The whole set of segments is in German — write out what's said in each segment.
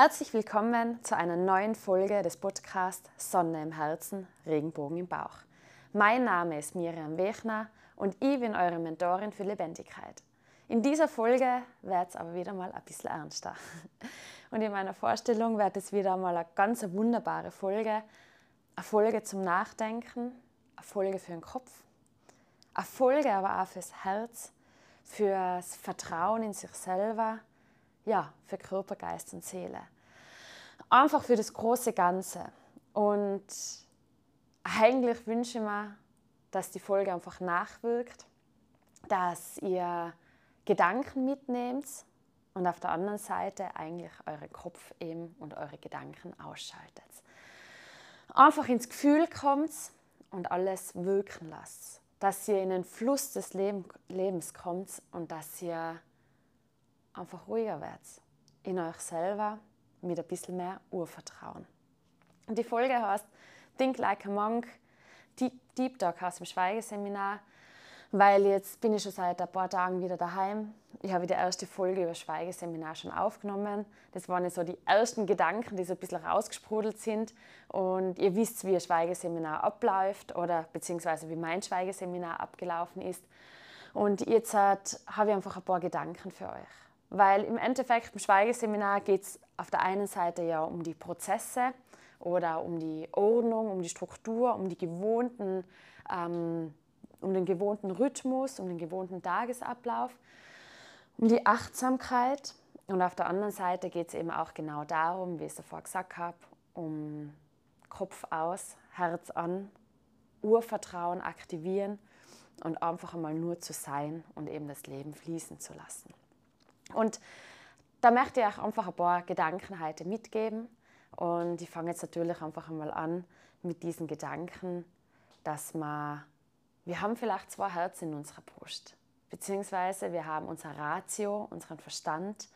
Herzlich willkommen zu einer neuen Folge des Podcasts Sonne im Herzen, Regenbogen im Bauch. Mein Name ist Miriam Wechner und ich bin eure Mentorin für Lebendigkeit. In dieser Folge wird es aber wieder mal ein bisschen ernster. Und in meiner Vorstellung wird es wieder mal eine ganz wunderbare Folge. Eine Folge zum Nachdenken, eine Folge für den Kopf, eine Folge aber auch fürs Herz, fürs Vertrauen in sich selber ja, für Körper, Geist und Seele. Einfach für das große Ganze. Und eigentlich wünsche ich mir, dass die Folge einfach nachwirkt, dass ihr Gedanken mitnehmt und auf der anderen Seite eigentlich euren Kopf eben und eure Gedanken ausschaltet. Einfach ins Gefühl kommt und alles wirken lasst. Dass ihr in den Fluss des Lebens kommt und dass ihr einfach ruhiger werdet. In euch selber mit ein bisschen mehr Urvertrauen. Und die Folge heißt Think Like a Monk, Deep Talk aus dem Schweigeseminar, weil jetzt bin ich schon seit ein paar Tagen wieder daheim. Ich habe die erste Folge über Schweigeseminar schon aufgenommen. Das waren so die ersten Gedanken, die so ein bisschen rausgesprudelt sind. Und ihr wisst, wie ein Schweigeseminar abläuft oder beziehungsweise wie mein Schweigeseminar abgelaufen ist. Und jetzt habe ich einfach ein paar Gedanken für euch. Weil im Endeffekt im Schweigeseminar geht es auf der einen Seite ja um die Prozesse oder um die Ordnung, um die Struktur, um, die gewohnten, ähm, um den gewohnten Rhythmus, um den gewohnten Tagesablauf, um die Achtsamkeit. Und auf der anderen Seite geht es eben auch genau darum, wie ich es davor gesagt habe, um Kopf aus, Herz an, Urvertrauen aktivieren und einfach einmal nur zu sein und eben das Leben fließen zu lassen. Und da möchte ich euch einfach ein paar Gedanken heute mitgeben. Und ich fange jetzt natürlich einfach einmal an mit diesen Gedanken, dass wir, wir haben vielleicht zwei Herzen in unserer Brust. Beziehungsweise wir haben unser Ratio, unseren Verstand,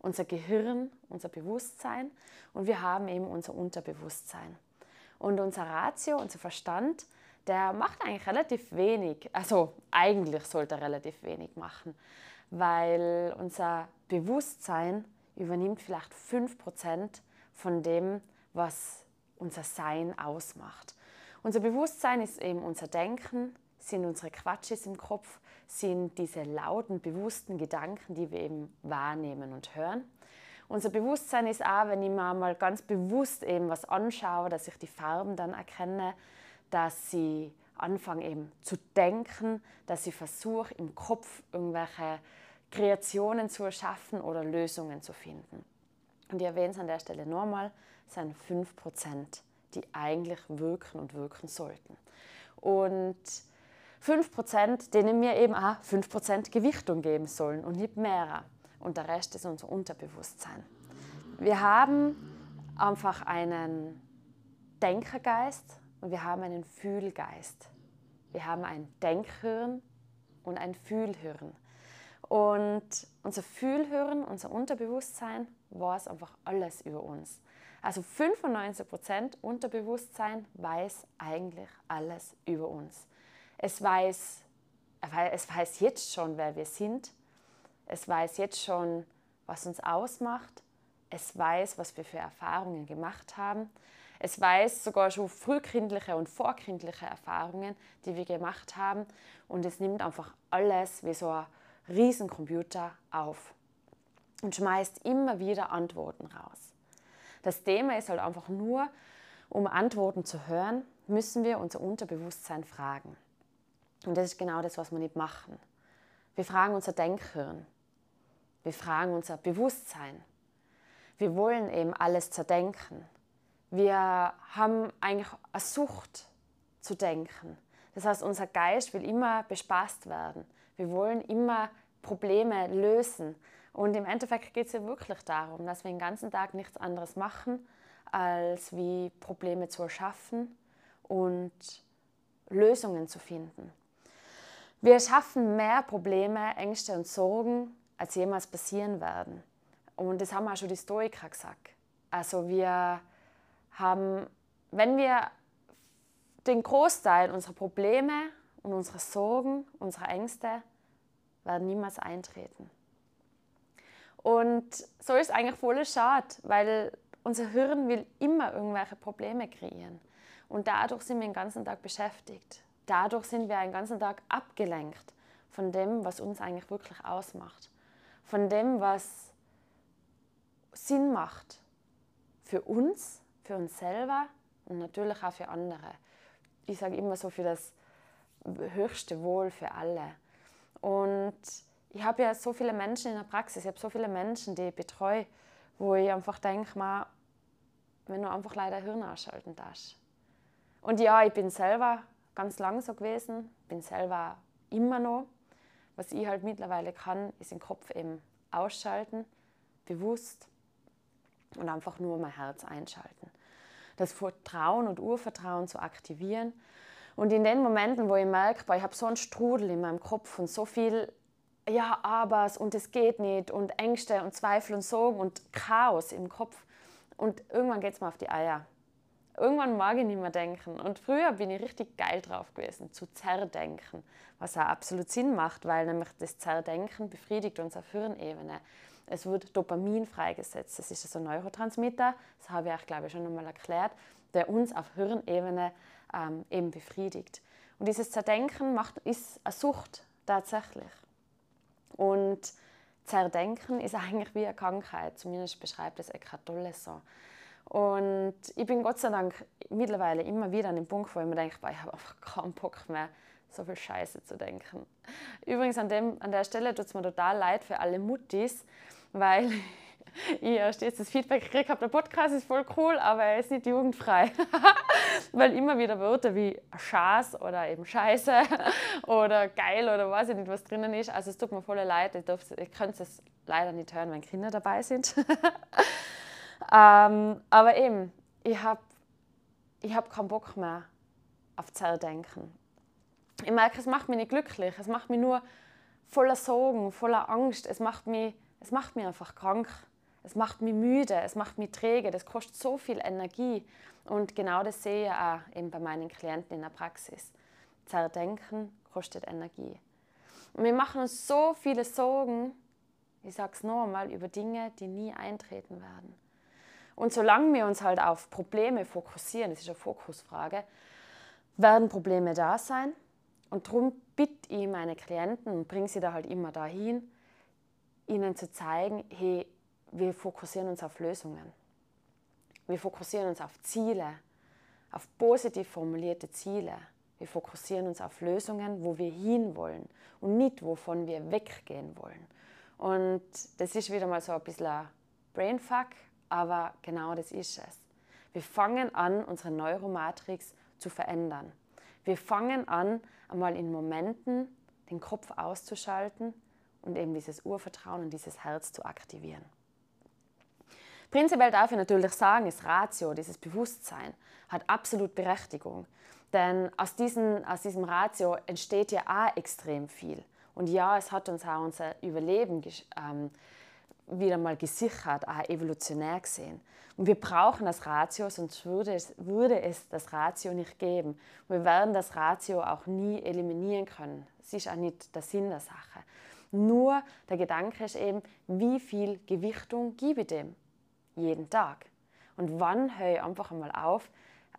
unser Gehirn, unser Bewusstsein und wir haben eben unser Unterbewusstsein. Und unser Ratio, unser Verstand, der macht eigentlich relativ wenig. Also eigentlich sollte er relativ wenig machen weil unser Bewusstsein übernimmt vielleicht 5% von dem, was unser Sein ausmacht. Unser Bewusstsein ist eben unser Denken, sind unsere Quatsches im Kopf, sind diese lauten, bewussten Gedanken, die wir eben wahrnehmen und hören. Unser Bewusstsein ist auch, wenn ich mir mal ganz bewusst eben was anschaue, dass ich die Farben dann erkenne, dass sie anfange eben zu denken, dass ich versuche im Kopf irgendwelche Kreationen zu erschaffen oder Lösungen zu finden. Und ich erwähne es an der Stelle nochmal, es sind 5%, die eigentlich wirken und wirken sollten. Und 5%, denen wir eben auch 5% Gewichtung geben sollen und nicht mehr. Und der Rest ist unser Unterbewusstsein. Wir haben einfach einen Denkergeist und wir haben einen Fühlgeist. Wir haben ein Denkhirn und ein Fühlhirn. Und unser Fühlhirn, unser Unterbewusstsein weiß einfach alles über uns. Also 95% Unterbewusstsein weiß eigentlich alles über uns. Es weiß, es weiß jetzt schon, wer wir sind. Es weiß jetzt schon, was uns ausmacht. Es weiß, was wir für Erfahrungen gemacht haben. Es weiß sogar schon frühkindliche und vorkindliche Erfahrungen, die wir gemacht haben. Und es nimmt einfach alles wie so ein Riesencomputer auf und schmeißt immer wieder Antworten raus. Das Thema ist halt einfach nur, um Antworten zu hören, müssen wir unser Unterbewusstsein fragen. Und das ist genau das, was wir nicht machen. Wir fragen unser Denkhirn. Wir fragen unser Bewusstsein. Wir wollen eben alles zerdenken. Wir haben eigentlich eine Sucht zu denken. Das heißt, unser Geist will immer bespaßt werden. Wir wollen immer Probleme lösen. Und im Endeffekt geht es ja wirklich darum, dass wir den ganzen Tag nichts anderes machen, als wie Probleme zu erschaffen und Lösungen zu finden. Wir schaffen mehr Probleme, Ängste und Sorgen, als jemals passieren werden. Und das haben auch schon die Stoiker gesagt. Also wir haben, wenn wir den Großteil unserer Probleme und unserer Sorgen, unserer Ängste werden niemals eintreten. Und so ist eigentlich voll schade, weil unser Hirn will immer irgendwelche Probleme kreieren. Und dadurch sind wir den ganzen Tag beschäftigt. Dadurch sind wir den ganzen Tag abgelenkt von dem, was uns eigentlich wirklich ausmacht. Von dem, was Sinn macht. Für uns, für uns selber und natürlich auch für andere. Ich sage immer so für das höchste Wohl für alle. Und ich habe ja so viele Menschen in der Praxis, ich habe so viele Menschen, die ich betreue, wo ich einfach denke, mal, wenn du einfach leider Hirn ausschalten darfst. Und ja, ich bin selber ganz lang so gewesen, bin selber immer noch. Was ich halt mittlerweile kann, ist den Kopf eben ausschalten, bewusst und einfach nur mein Herz einschalten. Das Vertrauen und Urvertrauen zu aktivieren. Und in den Momenten, wo ich merke, ich habe so einen Strudel in meinem Kopf und so viel ja, Abers und es geht nicht und Ängste und Zweifel und Sorgen und Chaos im Kopf. Und irgendwann geht es mir auf die Eier. Irgendwann mag ich nicht mehr denken. Und früher bin ich richtig geil drauf gewesen, zu zerdenken, was auch absolut Sinn macht, weil nämlich das Zerdenken befriedigt uns auf Hirnebene. Es wird Dopamin freigesetzt. Das ist ein Neurotransmitter, das habe ich euch, glaube ich, schon einmal erklärt, der uns auf Hirnebene ähm, eben befriedigt. Und dieses Zerdenken macht, ist eine Sucht tatsächlich. Und Zerdenken ist eigentlich wie eine Krankheit, zumindest beschreibt es Eckhart Tolle so. Und ich bin Gott sei Dank mittlerweile immer wieder an dem Punkt, wo ich mir denke, ich habe einfach keinen Bock mehr, so viel Scheiße zu denken. Übrigens an, dem, an der Stelle tut es mir total leid für alle Muttis, weil ich erst jetzt das Feedback gekriegt habe, der Podcast ist voll cool, aber er ist nicht jugendfrei. Weil immer wieder Wörter wie Schaß oder eben Scheiße oder geil oder weiß ich nicht, was drinnen ist. Also es tut mir voll leid, ich, darf, ich könnte es leider nicht hören, wenn Kinder dabei sind. ähm, aber eben, ich habe ich hab keinen Bock mehr auf Zerdenken. Ich merke, es macht mich nicht glücklich, es macht mich nur voller Sorgen, voller Angst, es macht mich, es macht mich einfach krank. Es macht mich müde, es macht mich träge, das kostet so viel Energie. Und genau das sehe ich auch eben bei meinen Klienten in der Praxis. Zerdenken kostet Energie. Und wir machen uns so viele Sorgen, ich sage es noch einmal, über Dinge, die nie eintreten werden. Und solange wir uns halt auf Probleme fokussieren, das ist eine Fokusfrage, werden Probleme da sein. Und darum bitte ich meine Klienten und bringe sie da halt immer dahin, ihnen zu zeigen, hey, wir fokussieren uns auf Lösungen. Wir fokussieren uns auf Ziele, auf positiv formulierte Ziele. Wir fokussieren uns auf Lösungen, wo wir hinwollen und nicht, wovon wir weggehen wollen. Und das ist wieder mal so ein bisschen ein Brainfuck, aber genau das ist es. Wir fangen an, unsere Neuromatrix zu verändern. Wir fangen an, einmal in Momenten den Kopf auszuschalten und eben dieses Urvertrauen und dieses Herz zu aktivieren. Prinzipiell darf ich natürlich sagen, das Ratio, dieses Bewusstsein, hat absolut Berechtigung. Denn aus, diesen, aus diesem Ratio entsteht ja auch extrem viel. Und ja, es hat uns auch unser Überleben ähm, wieder mal gesichert, auch evolutionär gesehen. Und wir brauchen das Ratio, sonst würde es, würde es das Ratio nicht geben. Und wir werden das Ratio auch nie eliminieren können. Das ist auch nicht der Sinn der Sache. Nur der Gedanke ist eben, wie viel Gewichtung gebe ich dem? jeden Tag. Und wann höre ich einfach einmal auf,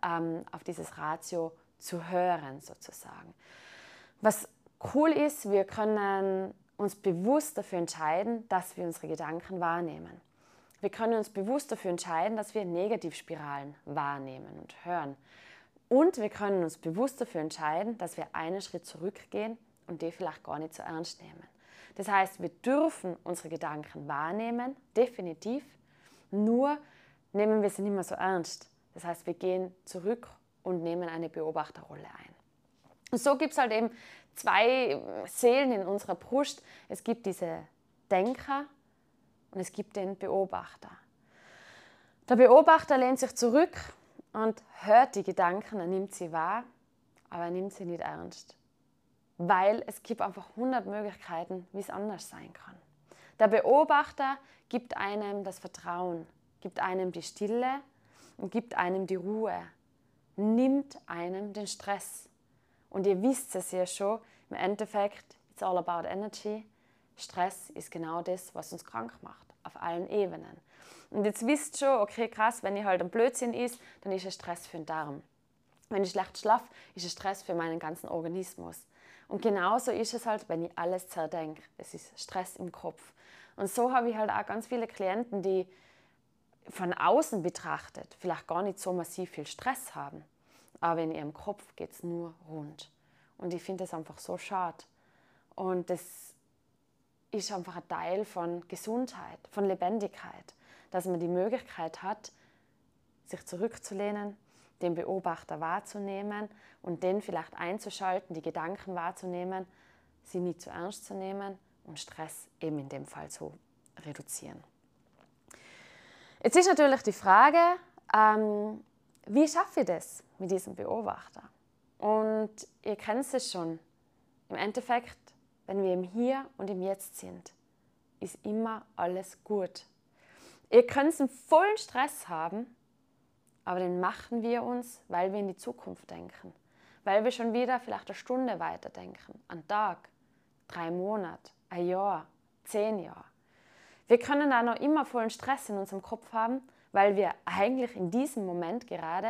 ähm, auf dieses Ratio zu hören, sozusagen. Was cool ist, wir können uns bewusst dafür entscheiden, dass wir unsere Gedanken wahrnehmen. Wir können uns bewusst dafür entscheiden, dass wir Negativspiralen wahrnehmen und hören. Und wir können uns bewusst dafür entscheiden, dass wir einen Schritt zurückgehen und die vielleicht gar nicht so ernst nehmen. Das heißt, wir dürfen unsere Gedanken wahrnehmen, definitiv, nur nehmen wir sie nicht mehr so ernst. Das heißt, wir gehen zurück und nehmen eine Beobachterrolle ein. Und so gibt es halt eben zwei Seelen in unserer Brust. Es gibt diese Denker und es gibt den Beobachter. Der Beobachter lehnt sich zurück und hört die Gedanken, er nimmt sie wahr, aber er nimmt sie nicht ernst. Weil es gibt einfach 100 Möglichkeiten, wie es anders sein kann. Der Beobachter gibt einem das Vertrauen, gibt einem die Stille und gibt einem die Ruhe, nimmt einem den Stress. Und ihr wisst es ja schon, im Endeffekt, it's all about energy. Stress ist genau das, was uns krank macht. auf allen Ebenen. Und jetzt wisst schon, okay, krass, wenn ich halt ein Blödsinn ist, dann ist es Stress für den Darm. Wenn ich schlecht schlafe, ist es Stress für meinen ganzen Organismus. Und genauso ist es halt, wenn ich alles zerdenke. Es ist Stress im Kopf. Und so habe ich halt auch ganz viele Klienten, die von außen betrachtet vielleicht gar nicht so massiv viel Stress haben. Aber in ihrem Kopf geht es nur rund. Und ich finde das einfach so schade. Und das ist einfach ein Teil von Gesundheit, von Lebendigkeit, dass man die Möglichkeit hat, sich zurückzulehnen, den Beobachter wahrzunehmen und den vielleicht einzuschalten, die Gedanken wahrzunehmen, sie nicht zu ernst zu nehmen und Stress eben in dem Fall zu reduzieren. Jetzt ist natürlich die Frage, ähm, wie schaffe ich das mit diesem Beobachter? Und ihr kennt es schon. Im Endeffekt, wenn wir im Hier und im Jetzt sind, ist immer alles gut. Ihr könnt einen vollen Stress haben, aber den machen wir uns, weil wir in die Zukunft denken. Weil wir schon wieder vielleicht eine Stunde weiterdenken, einen Tag, drei Monate, ein Jahr, zehn Jahre. Wir können auch noch immer vollen Stress in unserem Kopf haben, weil wir eigentlich in diesem Moment gerade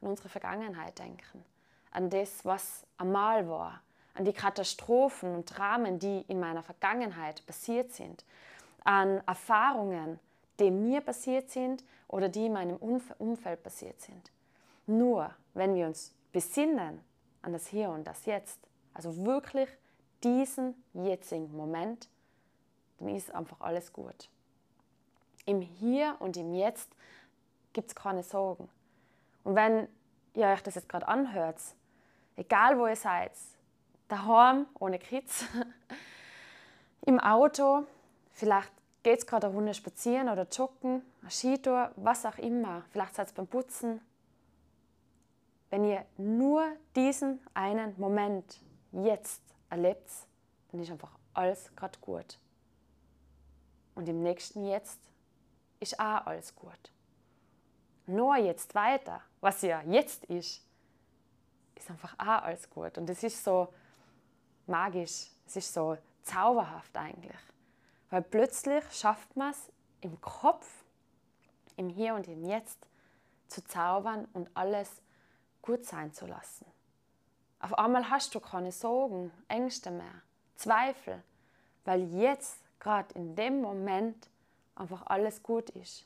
an unsere Vergangenheit denken, an das, was einmal war, an die Katastrophen und Dramen, die in meiner Vergangenheit passiert sind, an Erfahrungen, die mir passiert sind oder die in meinem Umfeld passiert sind. Nur wenn wir uns besinnen an das Hier und das Jetzt, also wirklich diesen jetzigen Moment, dann ist einfach alles gut. Im Hier und im Jetzt gibt es keine Sorgen. Und wenn ihr euch das jetzt gerade anhört, egal wo ihr seid, daheim, ohne Kids, im Auto, vielleicht geht es gerade eine Runde spazieren oder joggen, eine Skitour, was auch immer, vielleicht seid ihr beim Putzen. Wenn ihr nur diesen einen Moment jetzt erlebt, dann ist einfach alles gerade gut. Und im nächsten Jetzt ist auch alles gut. Nur jetzt weiter, was ja jetzt ist, ist einfach auch alles gut. Und es ist so magisch, es ist so zauberhaft eigentlich. Weil plötzlich schafft man es im Kopf, im Hier und im Jetzt zu zaubern und alles gut sein zu lassen. Auf einmal hast du keine Sorgen, Ängste mehr, Zweifel, weil jetzt, gerade in dem Moment, einfach alles gut ist.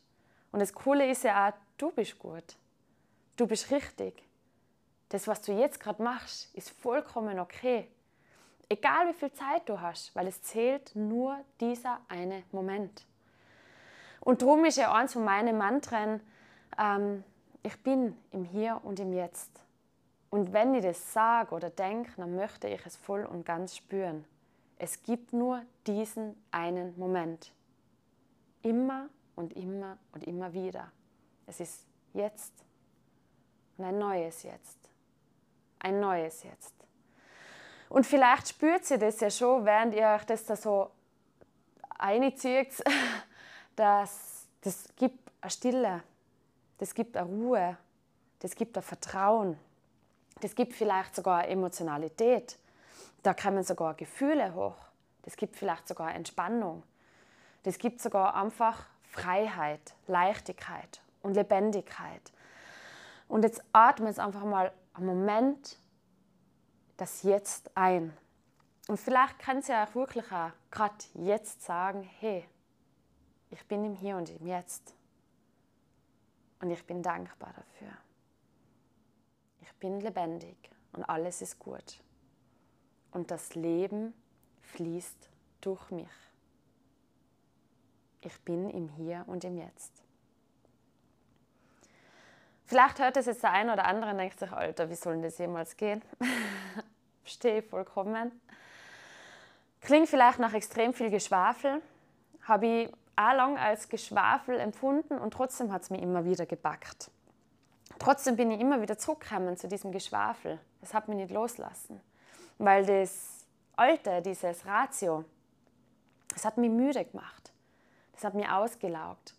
Und das Coole ist ja auch, du bist gut. Du bist richtig. Das, was du jetzt gerade machst, ist vollkommen okay. Egal wie viel Zeit du hast, weil es zählt nur dieser eine Moment. Und darum ist ja eins von meinen Mantren, ähm, ich bin im Hier und im Jetzt. Und wenn ich das sage oder denke, dann möchte ich es voll und ganz spüren. Es gibt nur diesen einen Moment. Immer und immer und immer wieder. Es ist jetzt und ein neues Jetzt. Ein neues Jetzt. Und vielleicht spürt ihr das ja schon, während ihr euch das da so einzieht, dass das gibt eine Stille, das gibt eine Ruhe, das gibt ein Vertrauen, das gibt vielleicht sogar eine Emotionalität, da kommen sogar Gefühle hoch, das gibt vielleicht sogar Entspannung, das gibt sogar einfach Freiheit, Leichtigkeit und Lebendigkeit. Und jetzt atme es einfach mal einen Moment das Jetzt ein. Und vielleicht kannst du ja auch wirklich auch gerade jetzt sagen, hey, ich bin im Hier und im Jetzt. Und ich bin dankbar dafür. Ich bin lebendig und alles ist gut. Und das Leben fließt durch mich. Ich bin im Hier und im Jetzt. Vielleicht hört es jetzt der eine oder andere und denkt sich, Alter, wie soll denn das jemals gehen? Verstehe vollkommen. Klingt vielleicht nach extrem viel Geschwafel. Habe ich auch lang als Geschwafel empfunden und trotzdem hat es mich immer wieder gepackt. Trotzdem bin ich immer wieder zurückgekommen zu diesem Geschwafel. Das hat mich nicht loslassen. Weil das Alte, dieses Ratio, das hat mich müde gemacht. Das hat mich ausgelaugt.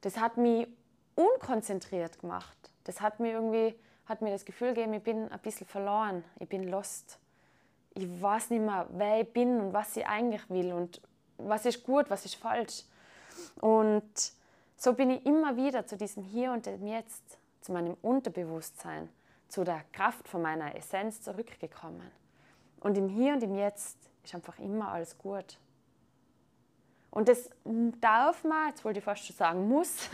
Das hat mich unkonzentriert gemacht. Das hat mir irgendwie hat mir das Gefühl gegeben, ich bin ein bisschen verloren, ich bin lost. Ich weiß nicht mehr, wer ich bin und was ich eigentlich will und was ist gut, was ist falsch. Und so bin ich immer wieder zu diesem Hier und dem Jetzt, zu meinem Unterbewusstsein, zu der Kraft von meiner Essenz zurückgekommen. Und im Hier und im Jetzt ist einfach immer alles gut. Und das darf man, jetzt wollte ich fast schon sagen muss,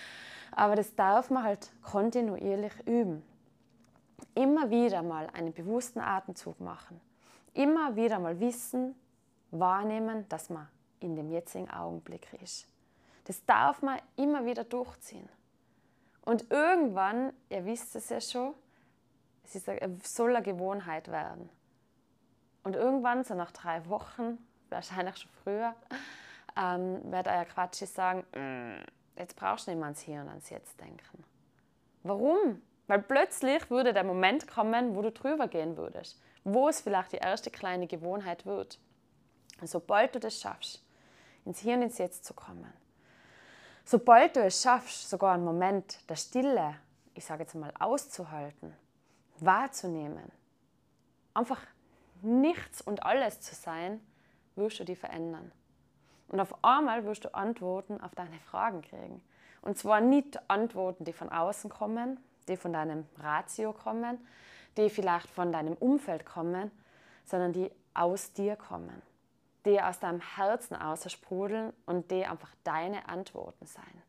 aber das darf man halt kontinuierlich üben. Immer wieder mal einen bewussten Atemzug machen. Immer wieder mal wissen, wahrnehmen, dass man in dem jetzigen Augenblick ist. Das darf man immer wieder durchziehen. Und irgendwann, ihr wisst es ja schon, es ist eine, soll eine Gewohnheit werden. Und irgendwann, so nach drei Wochen, wahrscheinlich schon früher, ähm, wird euer Quatschi sagen, mm, jetzt brauchst du nicht mehr ans Hier und ans Jetzt denken. Warum? Weil plötzlich würde der Moment kommen, wo du drüber gehen würdest, wo es vielleicht die erste kleine Gewohnheit wird. Und sobald du das schaffst, ins Hier und ins Jetzt zu kommen, sobald du es schaffst, sogar einen Moment der Stille, ich sage jetzt mal, auszuhalten, wahrzunehmen, einfach nichts und alles zu sein, wirst du die verändern. Und auf einmal wirst du Antworten auf deine Fragen kriegen. Und zwar nicht Antworten, die von außen kommen, die von deinem Ratio kommen, die vielleicht von deinem Umfeld kommen, sondern die aus dir kommen, die aus deinem Herzen aussprudeln und die einfach deine Antworten sein.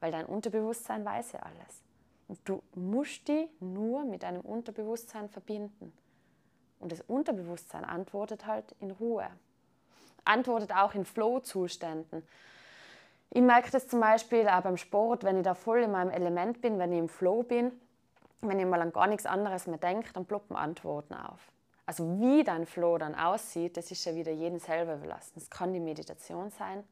Weil dein Unterbewusstsein weiß ja alles. Und du musst die nur mit deinem Unterbewusstsein verbinden. Und das Unterbewusstsein antwortet halt in Ruhe. Antwortet auch in Flow-Zuständen. Ich merke das zum Beispiel auch beim Sport, wenn ich da voll in meinem Element bin, wenn ich im Flow bin, wenn ich mal an gar nichts anderes mehr denke, dann ploppen Antworten auf. Also wie dein Flow dann aussieht, das ist ja wieder jedem selber überlassen. Das kann die Meditation sein,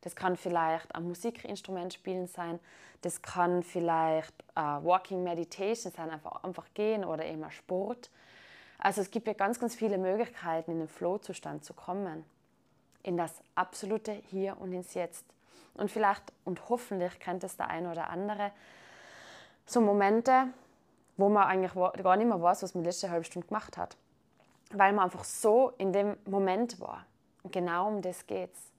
das kann vielleicht ein Musikinstrument spielen sein, das kann vielleicht äh, Walking Meditation sein, einfach, einfach gehen oder eben Sport. Also es gibt ja ganz, ganz viele Möglichkeiten, in den Flow-Zustand zu kommen, in das absolute Hier und ins Jetzt. Und vielleicht und hoffentlich kennt es der eine oder andere so Momente, wo man eigentlich gar nicht mehr weiß, was man letzte halbe Stunde gemacht hat. Weil man einfach so in dem Moment war. Und genau um das geht's.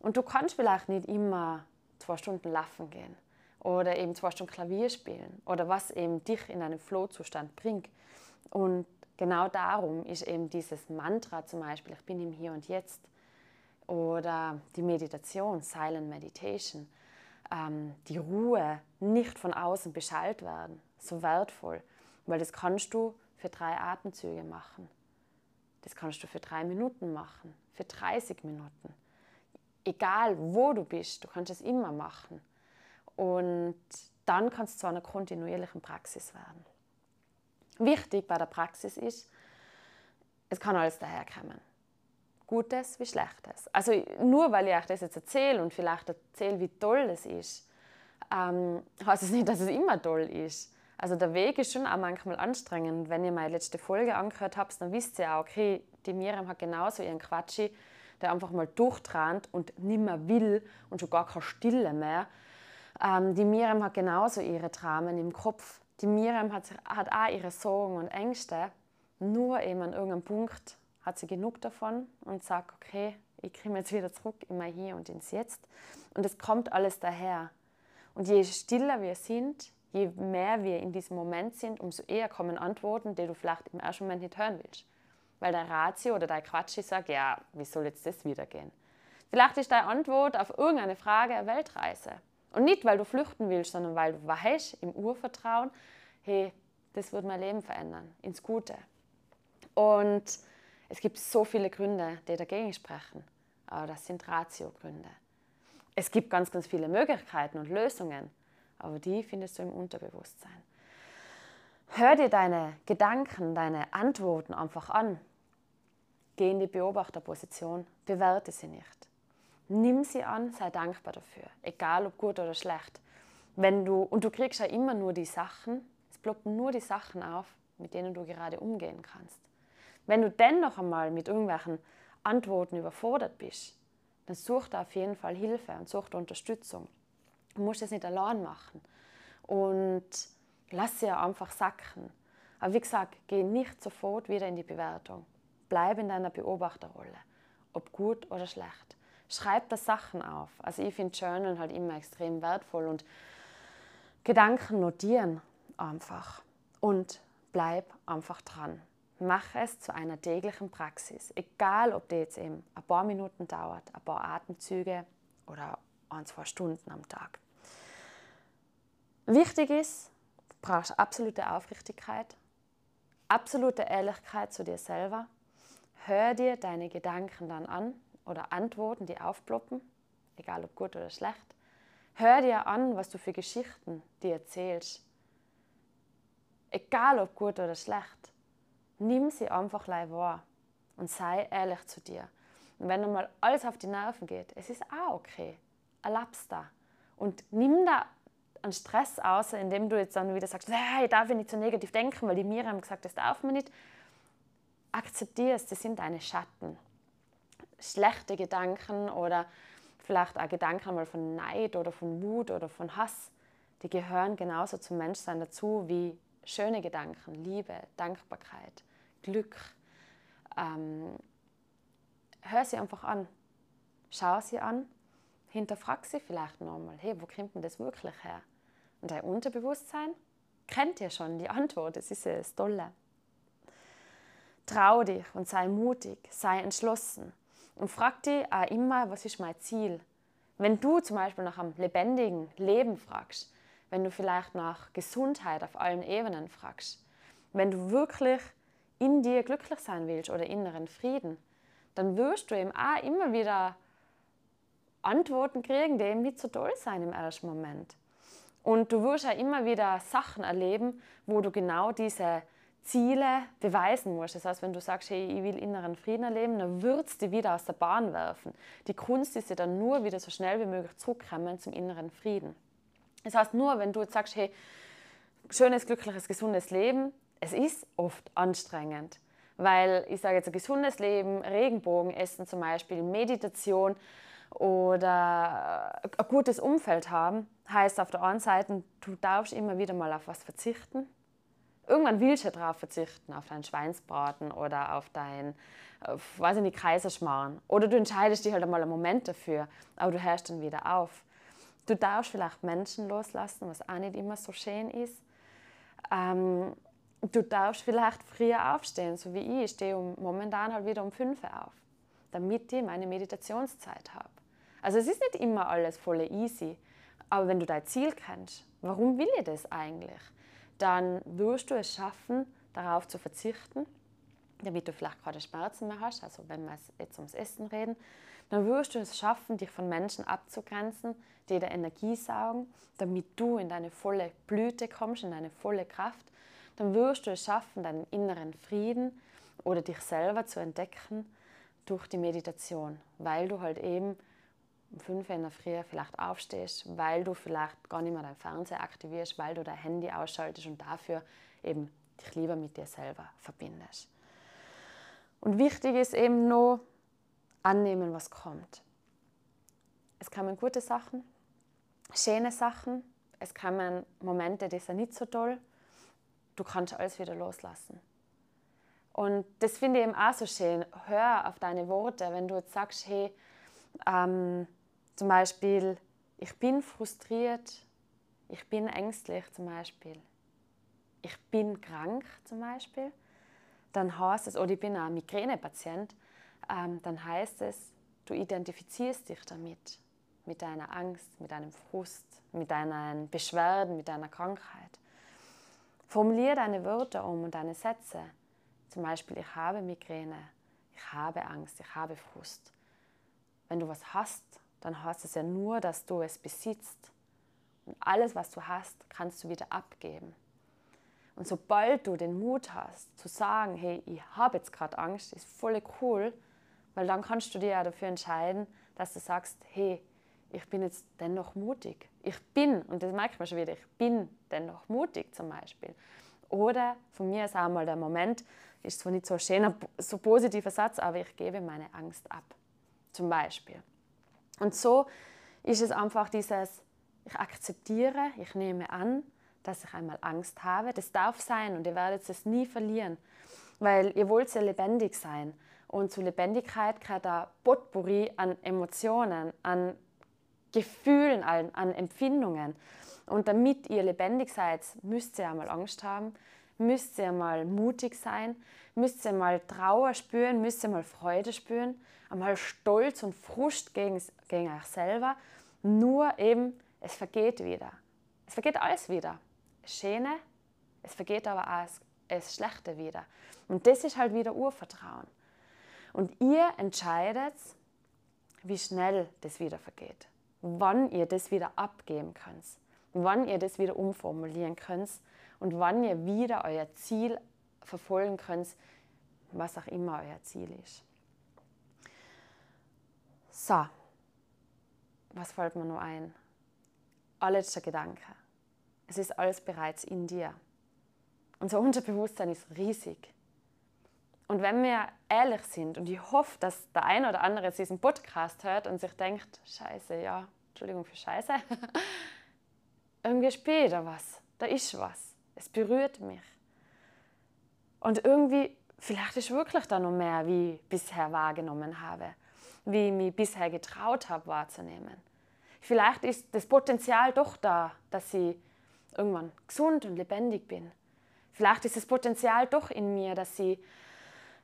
Und du kannst vielleicht nicht immer zwei Stunden laufen gehen oder eben zwei Stunden Klavier spielen oder was eben dich in einen Flow-Zustand bringt. Und genau darum ist eben dieses Mantra zum Beispiel, ich bin im Hier und Jetzt oder die Meditation, Silent Meditation, ähm, die Ruhe, nicht von außen beschallt werden, so wertvoll, weil das kannst du für drei Atemzüge machen. Das kannst du für drei Minuten machen, für 30 Minuten. Egal wo du bist, du kannst es immer machen. Und dann kann es zu einer kontinuierlichen Praxis werden. Wichtig bei der Praxis ist, es kann alles daherkommen. Gutes wie Schlechtes. Also nur weil ich euch das jetzt erzähle und vielleicht erzähle, wie toll das ist, ähm, heißt es nicht, dass es immer toll ist. Also der Weg ist schon auch manchmal anstrengend. Wenn ihr meine letzte Folge angehört habt, dann wisst ihr auch, okay, die Miriam hat genauso ihren Quatschi, der einfach mal durchtrannt und nimmer will und schon gar keine Stille mehr. Ähm, die Miriam hat genauso ihre Dramen im Kopf. Die Miriam hat, hat auch ihre Sorgen und Ängste. Nur eben an irgendeinem Punkt hat sie genug davon und sagt, okay, ich kriege jetzt wieder zurück in mein Hier und ins Jetzt. Und es kommt alles daher. Und je stiller wir sind, je mehr wir in diesem Moment sind, umso eher kommen Antworten, die du vielleicht im ersten Moment nicht hören willst. Weil dein Ratio oder dein Quatschi sagt, ja, wie soll jetzt das wieder gehen? Vielleicht ist deine Antwort auf irgendeine Frage eine Weltreise. Und nicht, weil du flüchten willst, sondern weil du weißt im Urvertrauen, hey, das wird mein Leben verändern, ins Gute. Und es gibt so viele Gründe, die dagegen sprechen. Aber das sind Ratio-Gründe. Es gibt ganz, ganz viele Möglichkeiten und Lösungen, aber die findest du im Unterbewusstsein. Hör dir deine Gedanken, deine Antworten einfach an. Geh in die Beobachterposition, bewerte sie nicht. Nimm sie an, sei dankbar dafür, egal ob gut oder schlecht. Wenn du, und du kriegst ja immer nur die Sachen, es ploppen nur die Sachen auf, mit denen du gerade umgehen kannst. Wenn du dennoch einmal mit irgendwelchen Antworten überfordert bist, dann such da auf jeden Fall Hilfe und such da Unterstützung. Du musst es nicht allein machen. Und lass sie einfach sacken. Aber wie gesagt, geh nicht sofort wieder in die Bewertung. Bleib in deiner Beobachterrolle, ob gut oder schlecht. Schreib da Sachen auf. Also ich finde Journal halt immer extrem wertvoll und Gedanken notieren einfach und bleib einfach dran. Mach es zu einer täglichen Praxis, egal ob die jetzt eben ein paar Minuten dauert, ein paar Atemzüge oder ein, zwei Stunden am Tag. Wichtig ist, du brauchst absolute Aufrichtigkeit, absolute Ehrlichkeit zu dir selber. Hör dir deine Gedanken dann an oder Antworten, die aufploppen, egal ob gut oder schlecht. Hör dir an, was du für Geschichten dir erzählst. Egal ob gut oder schlecht. Nimm sie einfach leid wahr und sei ehrlich zu dir. Und wenn mal alles auf die Nerven geht, es ist auch okay. Erlaubst da. Und nimm da einen Stress aus, indem du jetzt dann wieder sagst, hey, ich darf nicht so negativ denken, weil die mir haben gesagt, das darf man nicht. Akzeptiere es, das sind deine Schatten. Schlechte Gedanken oder vielleicht auch Gedanken mal von Neid oder von Wut oder von Hass, die gehören genauso zum Menschsein dazu wie schöne Gedanken, Liebe, Dankbarkeit, Glück. Ähm, hör sie einfach an. Schau sie an. Hinterfrag sie vielleicht nochmal. Hey, wo kommt denn das wirklich her? Und dein Unterbewusstsein kennt ja schon die Antwort. Das ist ja das Tolle. Trau dich und sei mutig, sei entschlossen. Und frag dich auch immer, was ist mein Ziel? Wenn du zum Beispiel nach einem lebendigen Leben fragst, wenn du vielleicht nach Gesundheit auf allen Ebenen fragst, wenn du wirklich in dir glücklich sein willst oder inneren Frieden, dann wirst du eben auch immer wieder Antworten kriegen, die eben nicht so toll sein im ersten Moment. Und du wirst auch immer wieder Sachen erleben, wo du genau diese Ziele beweisen musst. Das heißt, wenn du sagst, hey, ich will inneren Frieden erleben, dann würdest du wieder aus der Bahn werfen. Die Kunst ist ja dann nur wieder so schnell wie möglich zurückkommen zum inneren Frieden. Das heißt, nur wenn du jetzt sagst, hey, schönes, glückliches, gesundes Leben, es ist oft anstrengend. Weil ich sage jetzt, ein gesundes Leben, Regenbogenessen zum Beispiel, Meditation oder ein gutes Umfeld haben, heißt auf der einen Seite, du darfst immer wieder mal auf was verzichten. Irgendwann willst du darauf verzichten, auf deinen Schweinsbraten oder auf deinen, auf, weiß ich nicht, Kaiserschmarrn. Oder du entscheidest dich halt einmal einen Moment dafür, aber du hörst dann wieder auf. Du darfst vielleicht Menschen loslassen, was auch nicht immer so schön ist. Ähm, du darfst vielleicht früher aufstehen, so wie ich. Ich stehe um, momentan halt wieder um 5 Uhr auf, damit ich meine Meditationszeit habe. Also es ist nicht immer alles voll easy, aber wenn du dein Ziel kennst, warum will ich das eigentlich, dann wirst du es schaffen, darauf zu verzichten, damit du vielleicht gerade Schmerzen mehr hast, also wenn wir jetzt ums Essen reden, dann wirst du es schaffen, dich von Menschen abzugrenzen, die dir Energie saugen, damit du in deine volle Blüte kommst, in deine volle Kraft. Dann wirst du es schaffen, deinen inneren Frieden oder dich selber zu entdecken durch die Meditation, weil du halt eben um 5 Uhr in der Früh vielleicht aufstehst, weil du vielleicht gar nicht mehr dein Fernseher aktivierst, weil du dein Handy ausschaltest und dafür eben dich lieber mit dir selber verbindest. Und wichtig ist eben nur, annehmen, was kommt. Es kommen gute Sachen, schöne Sachen, es kommen Momente, die sind nicht so toll. Du kannst alles wieder loslassen. Und das finde ich eben auch so schön. Hör auf deine Worte, wenn du jetzt sagst, hey, ähm, zum Beispiel, ich bin frustriert, ich bin ängstlich zum Beispiel, ich bin krank zum Beispiel, dann heißt es, oder ich bin ein Migränepatient, ähm, dann heißt es, du identifizierst dich damit, mit deiner Angst, mit deinem Frust, mit deinen Beschwerden, mit deiner Krankheit. Formuliere deine Wörter um und deine Sätze. Zum Beispiel, ich habe Migräne, ich habe Angst, ich habe Frust. Wenn du was hast, dann heißt es ja nur, dass du es besitzt. Und alles, was du hast, kannst du wieder abgeben. Und sobald du den Mut hast, zu sagen, hey, ich habe jetzt gerade Angst, ist voll cool, weil dann kannst du dir ja dafür entscheiden, dass du sagst, hey, ich bin jetzt dennoch mutig. Ich bin, und das merkt man schon wieder, ich bin dennoch mutig zum Beispiel. Oder von mir ist auch mal der Moment, ist zwar nicht so ein schöner, so positiver Satz, aber ich gebe meine Angst ab. Zum Beispiel. Und so ist es einfach dieses, ich akzeptiere, ich nehme an, dass ich einmal Angst habe. Das darf sein und ihr werdet es nie verlieren, weil ihr wollt ja lebendig sein. Und zu Lebendigkeit gehört ein Potpourri an Emotionen, an Gefühlen, an, an Empfindungen. Und damit ihr lebendig seid, müsst ihr einmal Angst haben, müsst ihr mal mutig sein, müsst ihr mal Trauer spüren, müsst ihr mal Freude spüren, einmal Stolz und Frust gegen, gegen euch selber. Nur eben, es vergeht wieder. Es vergeht alles wieder. Schöne, es vergeht aber auch das Schlechte wieder. Und das ist halt wieder Urvertrauen. Und ihr entscheidet, wie schnell das wieder vergeht. Wann ihr das wieder abgeben könnt. Wann ihr das wieder umformulieren könnt. Und wann ihr wieder euer Ziel verfolgen könnt, was auch immer euer Ziel ist. So, was fällt mir nur ein? Allerletzter Gedanke. Es ist alles bereits in dir. Unser Unterbewusstsein ist riesig. Und wenn wir ehrlich sind, und ich hoffe, dass der eine oder andere diesen Podcast hört und sich denkt, Scheiße, ja, Entschuldigung für Scheiße, irgendwie spielt da was, da ist was, es berührt mich. Und irgendwie, vielleicht ist wirklich da noch mehr, wie ich bisher wahrgenommen habe, wie ich mich bisher getraut habe wahrzunehmen. Vielleicht ist das Potenzial doch da, dass ich irgendwann gesund und lebendig bin. Vielleicht ist das Potenzial doch in mir, dass ich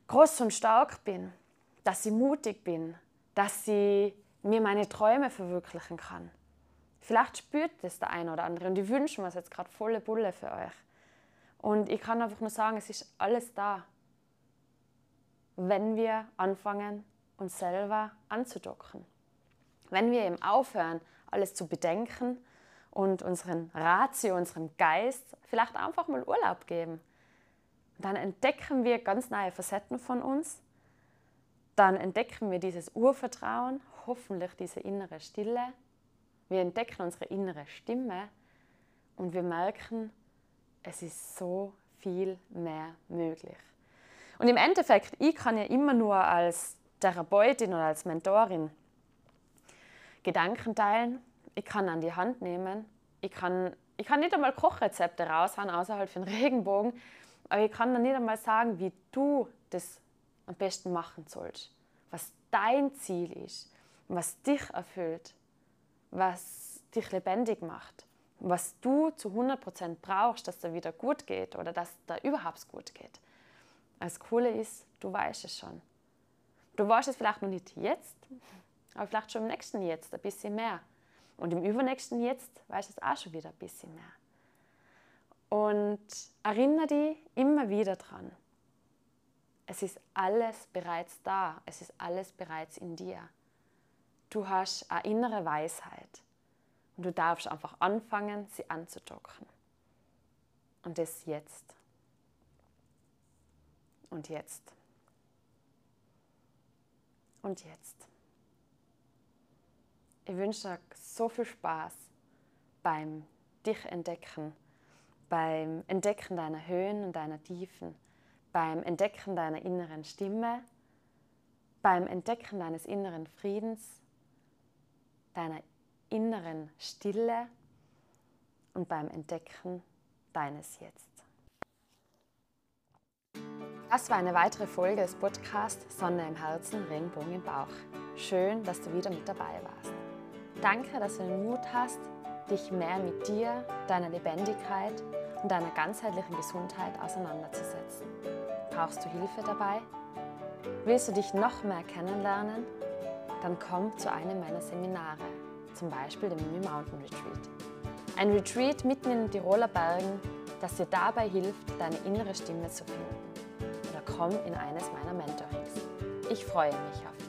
groß und stark bin, dass ich mutig bin, dass ich mir meine Träume verwirklichen kann. Vielleicht spürt das der eine oder andere und ich wünsche mir jetzt gerade volle Bulle für euch. Und ich kann einfach nur sagen, es ist alles da, wenn wir anfangen, uns selber anzudocken. Wenn wir eben aufhören, alles zu bedenken und unseren Ratio, unseren Geist vielleicht einfach mal Urlaub geben dann entdecken wir ganz neue Facetten von uns. Dann entdecken wir dieses Urvertrauen, hoffentlich diese innere Stille. Wir entdecken unsere innere Stimme und wir merken, es ist so viel mehr möglich. Und im Endeffekt, ich kann ja immer nur als Therapeutin oder als Mentorin Gedanken teilen, ich kann an die Hand nehmen, ich kann, ich kann nicht einmal Kochrezepte raushauen, außerhalb von Regenbogen, aber ich kann dir nicht einmal sagen, wie du das am besten machen sollst. Was dein Ziel ist, was dich erfüllt, was dich lebendig macht, was du zu 100% brauchst, dass dir wieder gut geht oder dass da überhaupt gut geht. Das Coole ist, du weißt es schon. Du weißt es vielleicht noch nicht jetzt, aber vielleicht schon im nächsten Jetzt ein bisschen mehr. Und im übernächsten Jetzt weißt du es auch schon wieder ein bisschen mehr. Und erinnere dich immer wieder dran. Es ist alles bereits da. Es ist alles bereits in dir. Du hast eine innere Weisheit. Und du darfst einfach anfangen, sie anzudocken. Und das jetzt. Und jetzt. Und jetzt. Ich wünsche dir so viel Spaß beim Dich entdecken beim Entdecken deiner Höhen und deiner Tiefen, beim Entdecken deiner inneren Stimme, beim Entdecken deines inneren Friedens, deiner inneren Stille und beim Entdecken deines Jetzt. Das war eine weitere Folge des Podcasts Sonne im Herzen, Regenbogen im Bauch. Schön, dass du wieder mit dabei warst. Danke, dass du den Mut hast, dich mehr mit dir, deiner Lebendigkeit und deiner ganzheitlichen Gesundheit auseinanderzusetzen. Brauchst du Hilfe dabei? Willst du dich noch mehr kennenlernen? Dann komm zu einem meiner Seminare, zum Beispiel dem Mimi Mountain Retreat. Ein Retreat mitten in den Tiroler Bergen, das dir dabei hilft, deine innere Stimme zu finden. Oder komm in eines meiner Mentorings. Ich freue mich auf dich.